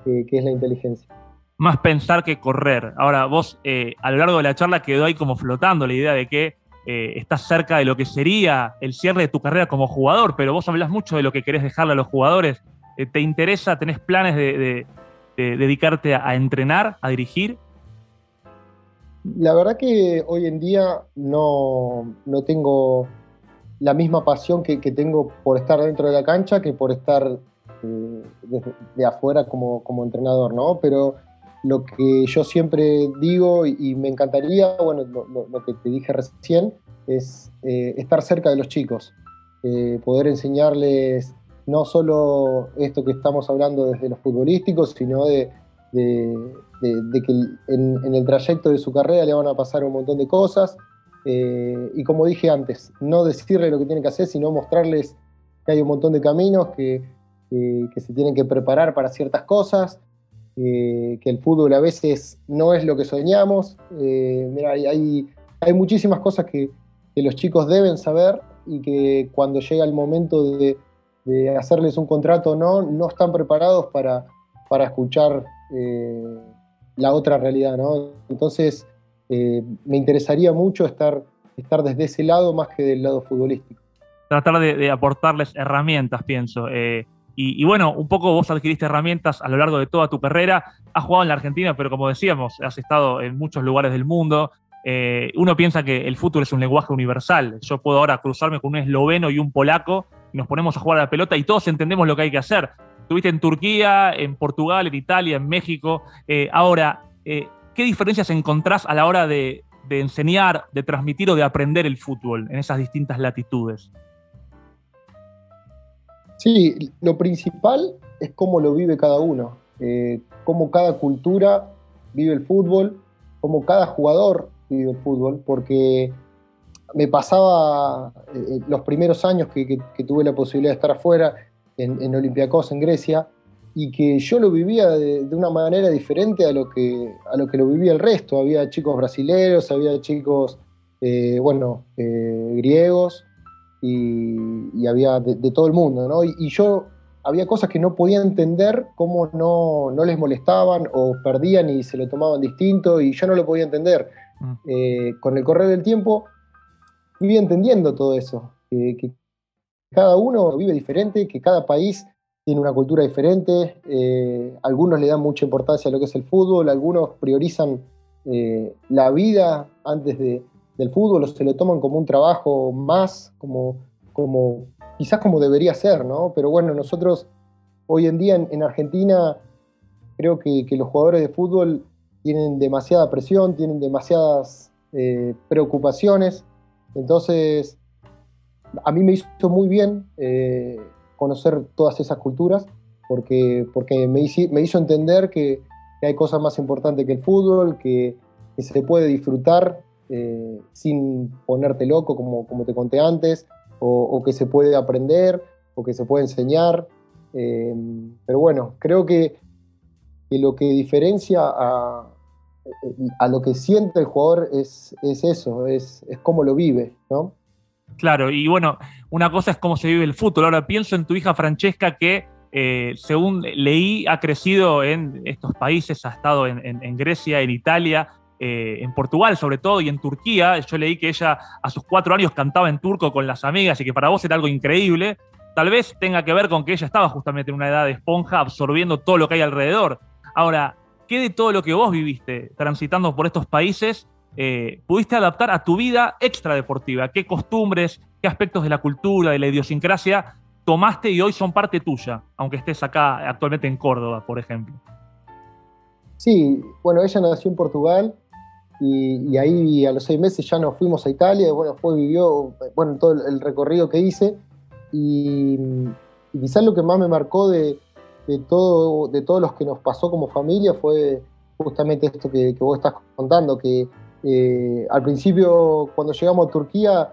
es la inteligencia. Más pensar que correr. Ahora, vos eh, a lo largo de la charla quedó ahí como flotando la idea de que eh, estás cerca de lo que sería el cierre de tu carrera como jugador, pero vos hablas mucho de lo que querés dejarle a los jugadores. Eh, ¿Te interesa, tenés planes de, dedicarte a, entrenar, a dirigir? La verdad que hoy en día no, tengo la misma pasión que, tengo por estar dentro de la cancha que por estar eh, de, afuera como, como entrenador, ¿no? Pero lo que yo siempre digo y, me encantaría, bueno, lo, que te dije recién, es eh, estar cerca de los chicos, eh, poder enseñarles no solo esto que estamos hablando desde los futbolísticos, sino de, que en, el trayecto de su carrera le van a pasar un montón de cosas. Eh, y como dije antes, no decirle lo que tienen que hacer, sino mostrarles que hay un montón de caminos, que se tienen que preparar para ciertas cosas, eh, que el fútbol a veces no es lo que soñamos. Eh, hay, hay, muchísimas cosas que, los chicos deben saber y que cuando llega el momento de, hacerles un contrato no, no están preparados para, para escuchar eh, la otra realidad. Entonces, me interesaría mucho estar, estar desde ese lado más que del lado futbolístico. Tratar de, aportarles herramientas, pienso. Y, bueno, un poco vos adquiriste herramientas a lo largo de toda tu carrera. Has jugado en la Argentina, pero como decíamos, has estado en muchos lugares del mundo. Eh, uno piensa que el fútbol es un lenguaje universal. Yo puedo ahora cruzarme con un esloveno y un polaco y nos ponemos a jugar a la pelota y todos entendemos lo que hay que hacer. Estuviste en Turquía, en Portugal, en Italia, en México. Eh, ahora, eh, ¿qué diferencias encontrás a la hora de enseñar, de transmitir o de aprender el fútbol en esas distintas latitudes? Sí, lo principal es cómo lo vive cada uno, eh, cómo cada cultura vive el fútbol, cómo cada jugador vive el fútbol, porque me pasaba eh, los primeros años que, tuve la posibilidad de estar afuera en, en Olympiacos, en Grecia, y que yo lo vivía de, una manera diferente a lo, que, a lo que lo vivía el resto. Había chicos brasileños, había chicos, eh, bueno, griegos, y, había de, todo el mundo, ¿no? Y, yo había cosas que no podía entender, cómo no, no, les molestaban o perdían y se lo tomaban distinto, y yo no lo podía entender. Mm. Eh, con el correr del tiempo fui entendiendo todo eso, que cada uno vive diferente, que cada país tiene una cultura diferente, eh, algunos le dan mucha importancia a lo que es el fútbol, algunos priorizan eh, la vida antes de, del fútbol o se lo toman como un trabajo más, como, como quizás como debería ser, ¿no? Pero bueno, nosotros hoy en día en, Argentina creo que, los jugadores de fútbol tienen demasiada presión, tienen demasiadas eh, preocupaciones, entonces a mí me hizo muy bien eh, conocer todas esas culturas porque, porque me, hizo, entender que, hay cosas más importantes que el fútbol, que se puede disfrutar eh, sin ponerte loco, como, como te conté antes, o, que se puede aprender, o que se puede enseñar. Eh, pero bueno, creo que, lo que diferencia a, a, lo que siente el jugador es, es eso, es, es cómo lo vive, ¿no? Claro, y bueno, una cosa es cómo se vive el fútbol. Ahora pienso en tu hija Francesca que, eh, según leí, ha crecido en estos países, ha estado en, en Grecia, en Italia, eh, en Portugal sobre todo y en Turquía. Yo leí que ella a sus cuatro años cantaba en turco con las amigas y que para vos era algo increíble. Tal vez tenga que ver con que ella estaba justamente en una edad de esponja absorbiendo todo lo que hay alrededor. Ahora, ¿qué de todo lo que vos viviste transitando por estos países eh, pudiste adaptar a tu vida extradeportiva? ¿Qué costumbres, qué aspectos de la cultura, de la idiosincrasia tomaste y hoy son parte tuya, aunque estés acá actualmente en Córdoba, por ejemplo? Sí, bueno, ella nació en Portugal y, ahí a los seis meses ya nos fuimos a Italia, y bueno, después vivió, bueno, todo el recorrido que hice, y, quizás lo que más me marcó de, todo, de todos los que nos pasó como familia fue justamente esto que, vos estás contando, que eh, al principio cuando llegamos a Turquía,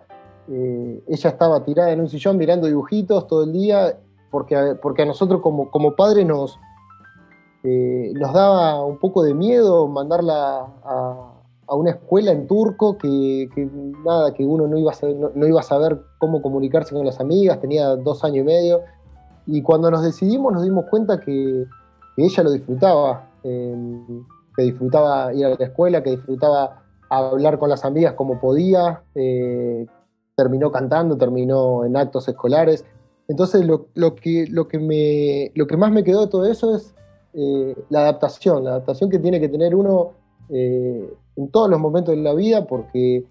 eh, ella estaba tirada en un sillón mirando dibujitos todo el día, porque, porque a nosotros como, como padres nos, eh, nos daba un poco de miedo mandarla a, a una escuela en turco que, nada, que uno no iba, a saber, no, iba a saber cómo comunicarse con las amigas, tenía dos años y medio. y cuando nos decidimos nos dimos cuenta que, ella lo disfrutaba, eh, que disfrutaba ir a la escuela, que disfrutaba hablar con las amigas como podía, eh, terminó cantando, terminó en actos escolares. Entonces lo, que, lo, que me, lo que más me quedó de todo eso es eh, la adaptación, la adaptación que tiene que tener uno en todos los momentos de la vida, porque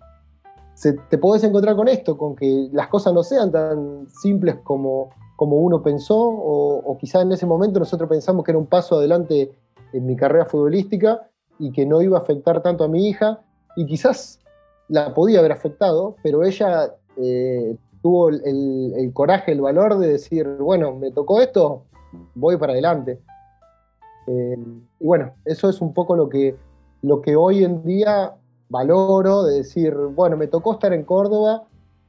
te podés encontrar con esto, con que las cosas no sean tan simples como, como uno pensó, o, o quizás en ese momento nosotros pensamos que era un paso adelante en mi carrera futbolística y que no iba a afectar tanto a mi hija, y quizás la podía haber afectado, pero ella eh, tuvo el, coraje, el valor de decir, bueno, me tocó esto, voy para adelante. Eh, y bueno, eso es un poco lo que, lo que hoy en día valoro, de decir, bueno, me tocó estar en Córdoba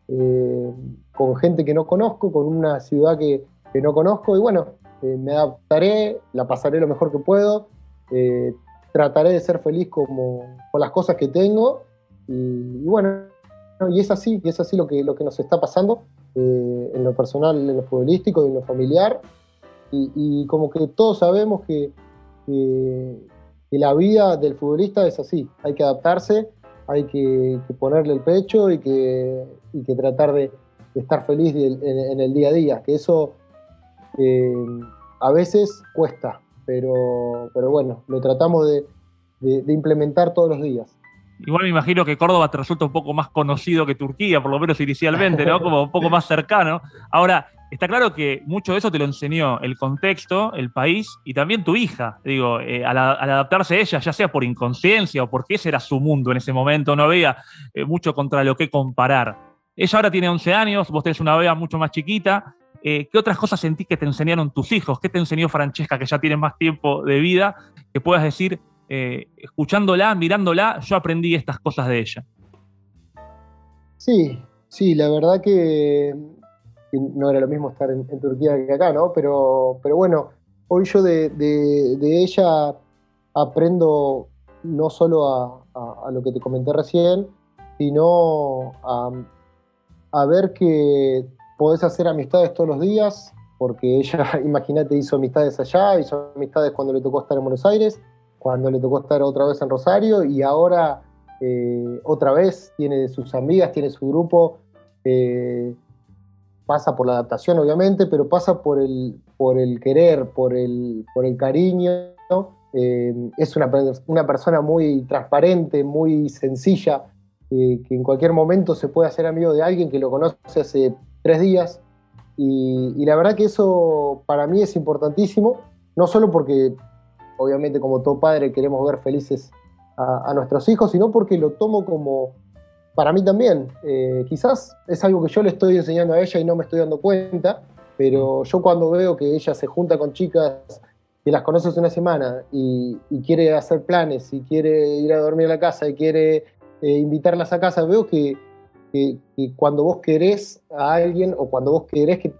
eh, con gente que no conozco, con una ciudad que, no conozco, y bueno, eh, me adaptaré, la pasaré lo mejor que puedo, eh, trataré de ser feliz como, con las cosas que tengo, y, bueno, y es así, y es así lo que, lo que nos está pasando en lo personal, en lo futbolístico y en lo familiar, y, como que todos sabemos que y la vida del futbolista es así, hay que adaptarse, hay que, ponerle el pecho y que, que tratar de, estar feliz en, el día a día, que eso eh, a veces cuesta, pero, pero bueno, lo tratamos de implementar todos los días. Igual me imagino que Córdoba te resulta un poco más conocido que Turquía, por lo menos inicialmente, ¿no? Como un poco más cercano. Ahora, está claro que mucho de eso te lo enseñó el contexto, el país y también tu hija. Digo, eh, al, adaptarse a ella, ya sea por inconsciencia o porque ese era su mundo en ese momento, no había eh, mucho contra lo que comparar. Ella ahora tiene 11 años, vos tenés una bebé mucho más chiquita. Eh, ¿Qué otras cosas sentís que te enseñaron tus hijos? ¿Qué te enseñó Francesca, que ya tiene más tiempo de vida, que puedas decir, escuchándola, mirándola, yo aprendí estas cosas de ella? Sí, sí, la verdad que no era lo mismo estar en, Turquía que acá, ¿no? Pero, pero bueno, hoy yo de, ella aprendo no solo a, lo que te comenté recién, sino a, ver que podés hacer amistades todos los días, porque ella, imagínate, hizo amistades allá, hizo amistades cuando le tocó estar en Buenos Aires, cuando le tocó estar otra vez en Rosario, y ahora eh, otra vez tiene sus amigas, tiene su grupo. Eh, pasa por la adaptación, obviamente, pero pasa por el, por el querer, por el, por el cariño. Eh, es una, una, persona muy transparente, muy sencilla, que en cualquier momento se puede hacer amigo de alguien que lo conoce hace tres días. Y, la verdad que eso para mí es importantísimo, no solo porque obviamente como todo padre queremos ver felices a nuestros hijos, sino porque lo tomo como, para mí también. Eh, quizás es algo que yo le estoy enseñando a ella y no me estoy dando cuenta, pero yo cuando veo que ella se junta con chicas que las conoces una semana y, quiere hacer planes y quiere ir a dormir a la casa y quiere eh, invitarlas a casa, veo que, cuando vos querés a alguien o cuando vos querés que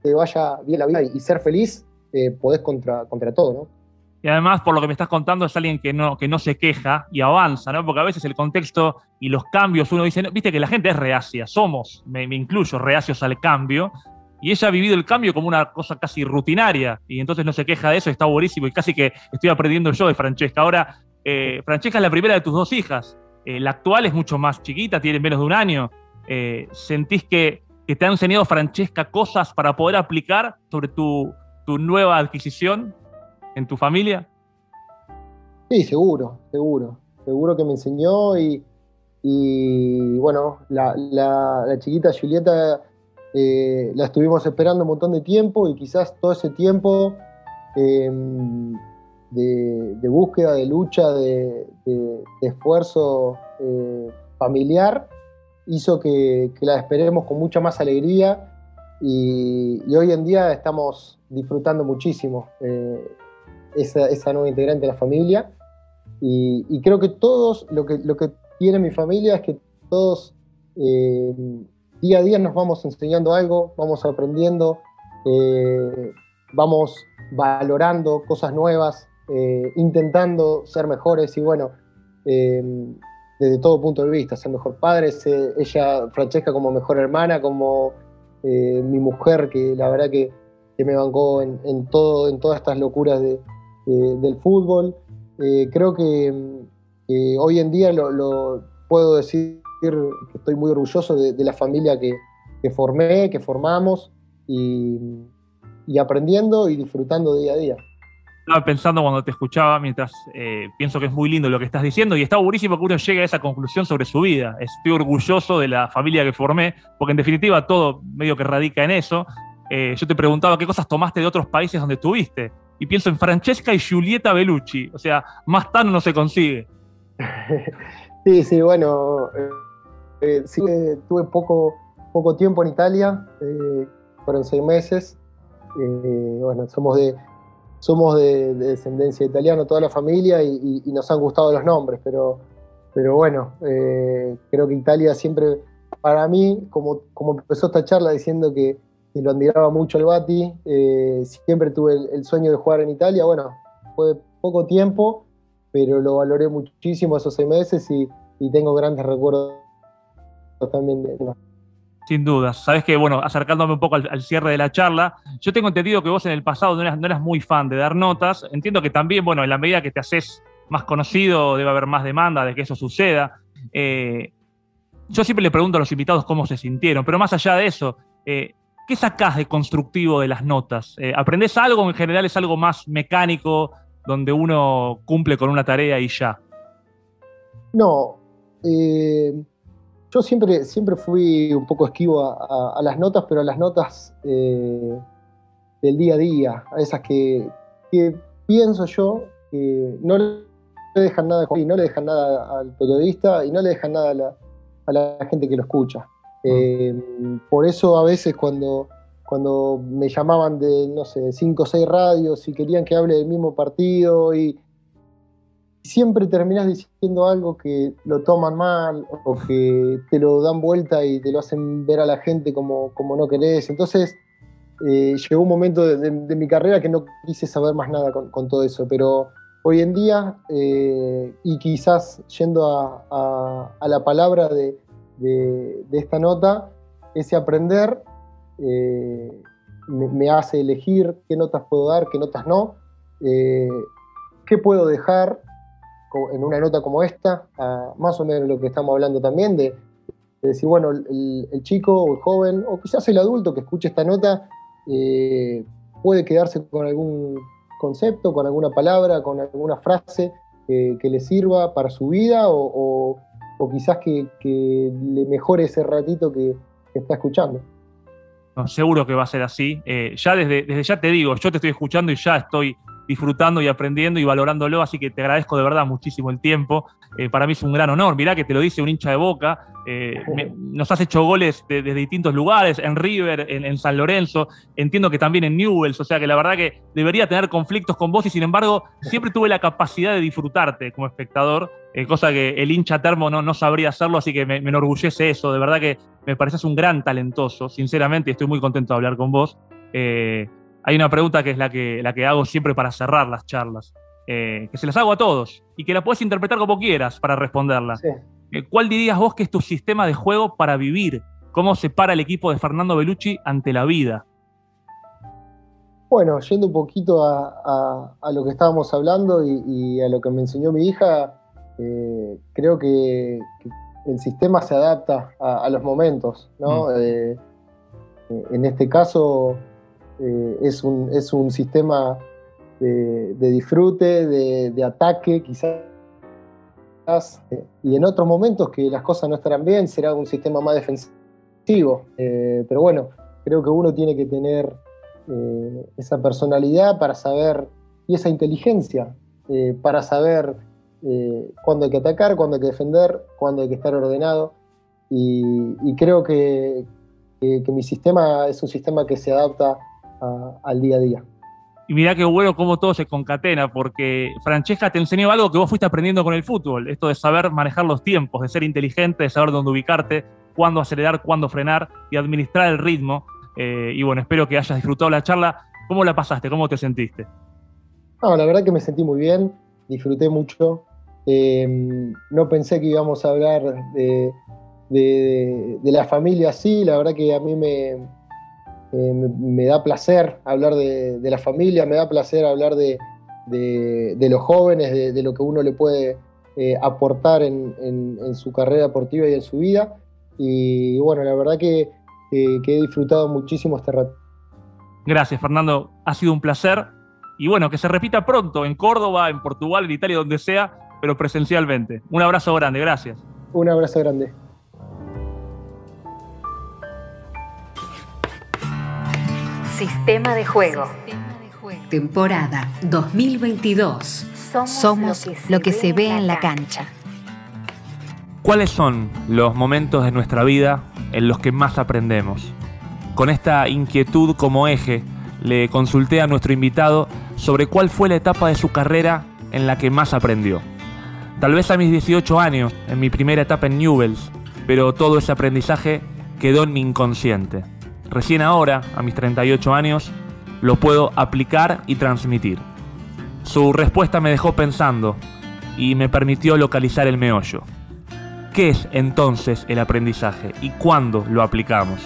te vaya bien la vida y, ser feliz, eh, podés contra, contra todo, ¿no? Y además, por lo que me estás contando, es alguien que no, que no se queja y avanza, ¿no? Porque a veces el contexto y los cambios, uno dice, viste que la gente es reacia, somos, me, incluyo, reacios al cambio. Y ella ha vivido el cambio como una cosa casi rutinaria, y entonces no se queja de eso, está buenísimo, y casi que estoy aprendiendo yo de Francesca. Ahora, eh, Francesca es la primera de tus dos hijas. Eh, la actual es mucho más chiquita, tiene menos de un año. Eh, ¿Sentís que, que, te ha enseñado Francesca cosas para poder aplicar sobre tu, tu nueva adquisición? en tu familia? Sí, seguro, seguro. Seguro que me enseñó y, bueno, la, chiquita Julieta eh, la estuvimos esperando un montón de tiempo y quizás todo ese tiempo em, de, búsqueda, de lucha, de, esfuerzo eh, familiar hizo que, la esperemos con mucha más alegría y, hoy en día estamos disfrutando muchísimo. Eh, esa, nueva integrante de la familia. Y, creo que todos, lo que, lo que tiene mi familia es que todos eh, día a día nos vamos enseñando algo, vamos aprendiendo, eh, vamos valorando cosas nuevas, intentando ser mejores y bueno, desde todo punto de vista, ser mejor padre, ella, Francesca como mejor hermana, como eh, mi mujer, que la verdad que, me bancó en, todo, en todas estas locuras del fútbol. Eh, creo que hoy en día lo, puedo decir que estoy muy orgulloso de, la familia que, formé, que formamos y aprendiendo y disfrutando día a día estaba pensando cuando te escuchaba, mientras eh, pienso que es muy lindo lo que estás diciendo, y está buenísimo que uno llegue a esa conclusión sobre su vida. Estoy orgulloso de la familia que formé, porque en definitiva todo medio que radica en eso. Eh, yo te preguntaba qué cosas tomaste de otros países donde estuviste, y pienso en Francesca y Giulietta Bellucci, o sea, más tan no se consigue. Sí, sí, bueno, eh, sí, tuve poco, poco tiempo en Italia, fueron seis meses. bueno, somos de, somos de, descendencia italiana, toda la familia, y, nos han gustado los nombres, pero, pero bueno, eh, creo que Italia siempre, para mí, como, como empezó esta charla diciendo que, lo admiraba mucho el Bati, eh, siempre tuve el, sueño de jugar en Italia, bueno, fue poco tiempo, pero lo valoré muchísimo esos seis meses y, tengo grandes recuerdos también de, sin dudas. Sabes que, bueno, acercándome un poco al, cierre de la charla, yo tengo entendido que vos en el pasado no eras, muy fan de dar notas. Entiendo que también, bueno, en la medida que te haces más conocido, debe haber más demanda de que eso suceda. Eh, yo siempre le pregunto a los invitados cómo se sintieron, pero más allá de eso, eh, ¿qué sacás de constructivo de las notas? Eh, ¿Aprendés algo en general es algo más mecánico, donde uno cumple con una tarea y ya? No, yo siempre, siempre fui un poco esquivo a, las notas, pero a las notas eh, del día a día, a esas que, pienso yo que no le dejan nada y no le dejan nada al periodista y no le dejan nada a la, gente que lo escucha. Mm. Eh, por eso a veces cuando, cuando me llamaban de, no sé, cinco o seis radios y querían que hable del mismo partido y, siempre terminas diciendo algo que lo toman mal o que te lo dan vuelta y te lo hacen ver a la gente como, como no querés. Entonces eh, llegó un momento de, mi carrera que no quise saber más nada con, todo eso, pero hoy en día, eh, y quizás yendo a, la palabra de, esta nota, ese aprender eh, me, hace elegir qué notas puedo dar, qué notas no, qué puedo dejar, en una nota como esta, más o menos lo que estamos hablando también, de, decir, bueno, el, chico o el joven, o quizás el adulto que escuche esta nota, eh, puede quedarse con algún concepto, con alguna palabra, con alguna frase que le sirva para su vida o, quizás que, le mejore ese ratito que, está escuchando. seguro que va a ser así. Eh, ya desde, desde ya te digo, yo te estoy escuchando y ya estoy disfrutando y aprendiendo y valorándolo, así que te agradezco de verdad muchísimo el tiempo. Eh, para mí es un gran honor, mirá que te lo dice un hincha de boca, eh, nos has hecho goles desde distintos lugares, en River, en, San Lorenzo, entiendo que también en Newells, o sea que la verdad que debería tener conflictos con vos y sin embargo siempre tuve la capacidad de disfrutarte como espectador, eh, cosa que el hincha termo no, no sabría hacerlo, así que me, enorgullece eso, de verdad que me pareces un gran talentoso, sinceramente, y estoy muy contento de hablar con vos hay una pregunta que es la que, la que hago siempre para cerrar las charlas, eh, que se las hago a todos y que la puedes interpretar como quieras para responderla. Eh, ¿Cuál dirías vos que es tu sistema de juego para vivir? ¿Cómo se para el equipo de Fernando Bellucci ante la vida? Bueno, yendo un poquito a, lo que estábamos hablando y, a lo que me enseñó mi hija, eh, creo que, el sistema se adapta a, los momentos, ¿no? Mm. en este caso, eh, es, un, es, un, sistema de, disfrute, de, ataque quizás, eh, y en otros momentos que las cosas no estarán bien será un sistema más defensivo. Eh, pero bueno, creo que uno tiene que tener esa personalidad para saber, y esa inteligencia, para saber cuándo hay que atacar, cuándo hay que defender, cuándo hay que estar ordenado. Y, creo que, que, mi sistema es un sistema que se adapta al día a día. Y mirá qué bueno cómo todo se concatena, porque Francesca te enseñó algo que vos fuiste aprendiendo con el fútbol, esto de saber manejar los tiempos, de ser inteligente, de saber dónde ubicarte, cuándo acelerar, cuándo frenar y administrar el ritmo. Eh, y bueno, espero que hayas disfrutado la charla. ¿Cómo la pasaste? ¿Cómo te sentiste? No, la verdad que me sentí muy bien, disfruté mucho. Em, no pensé que íbamos a hablar de, de, la familia así, la verdad que a mí me, eh, me, da placer hablar de, la familia, me da placer hablar de, los jóvenes, de, lo que uno le puede eh, aportar en, su carrera deportiva y en su vida. Y bueno, la verdad que, que he disfrutado muchísimo este rato. Gracias, Fernando. Ha sido un placer. Y bueno, que se repita pronto en Córdoba, en Portugal, en Italia, donde sea, pero presencialmente. Un abrazo grande, gracias. Un abrazo grande. Sistema de juego. Temporada 2022. Somos, lo que se, ve, en la cancha. ¿Cuáles son los momentos de nuestra vida en los que más aprendemos? Con esta inquietud como eje, le consulté a nuestro invitado sobre cuál fue la etapa de su carrera en la que más aprendió. Tal vez a mis 18 años, en mi primera etapa en Newells, pero todo ese aprendizaje quedó en mi inconsciente. Recién ahora, a mis 38 años, lo puedo aplicar y transmitir. Su respuesta me dejó pensando y me permitió localizar el meollo. ¿Qué es entonces el aprendizaje y cuándo lo aplicamos?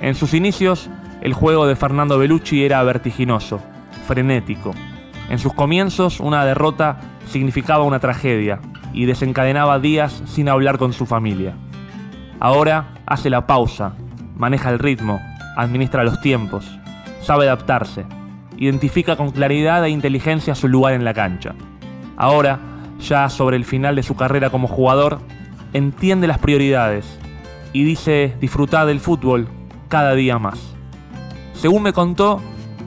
En sus inicios, el juego de Fernando Bellucci era vertiginoso, frenético. En sus comienzos, una derrota significaba una tragedia y desencadenaba días sin hablar con su familia. Ahora hace la pausa maneja el ritmo, administra los tiempos, sabe adaptarse, identifica con claridad e inteligencia su lugar en la cancha. Ahora, ya sobre el final de su carrera como jugador, entiende las prioridades y dice disfrutar del fútbol cada día más. Según me contó,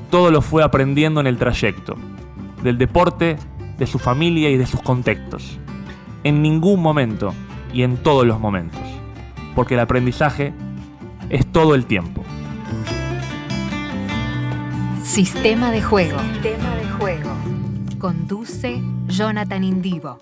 todo lo fue aprendiendo en el trayecto, del deporte, de su familia y de sus contextos. En ningún momento y en todos los momentos, porque el aprendizaje es todo el tiempo. Sistema de juego. Sistema de juego. Conduce Jonathan Indivo.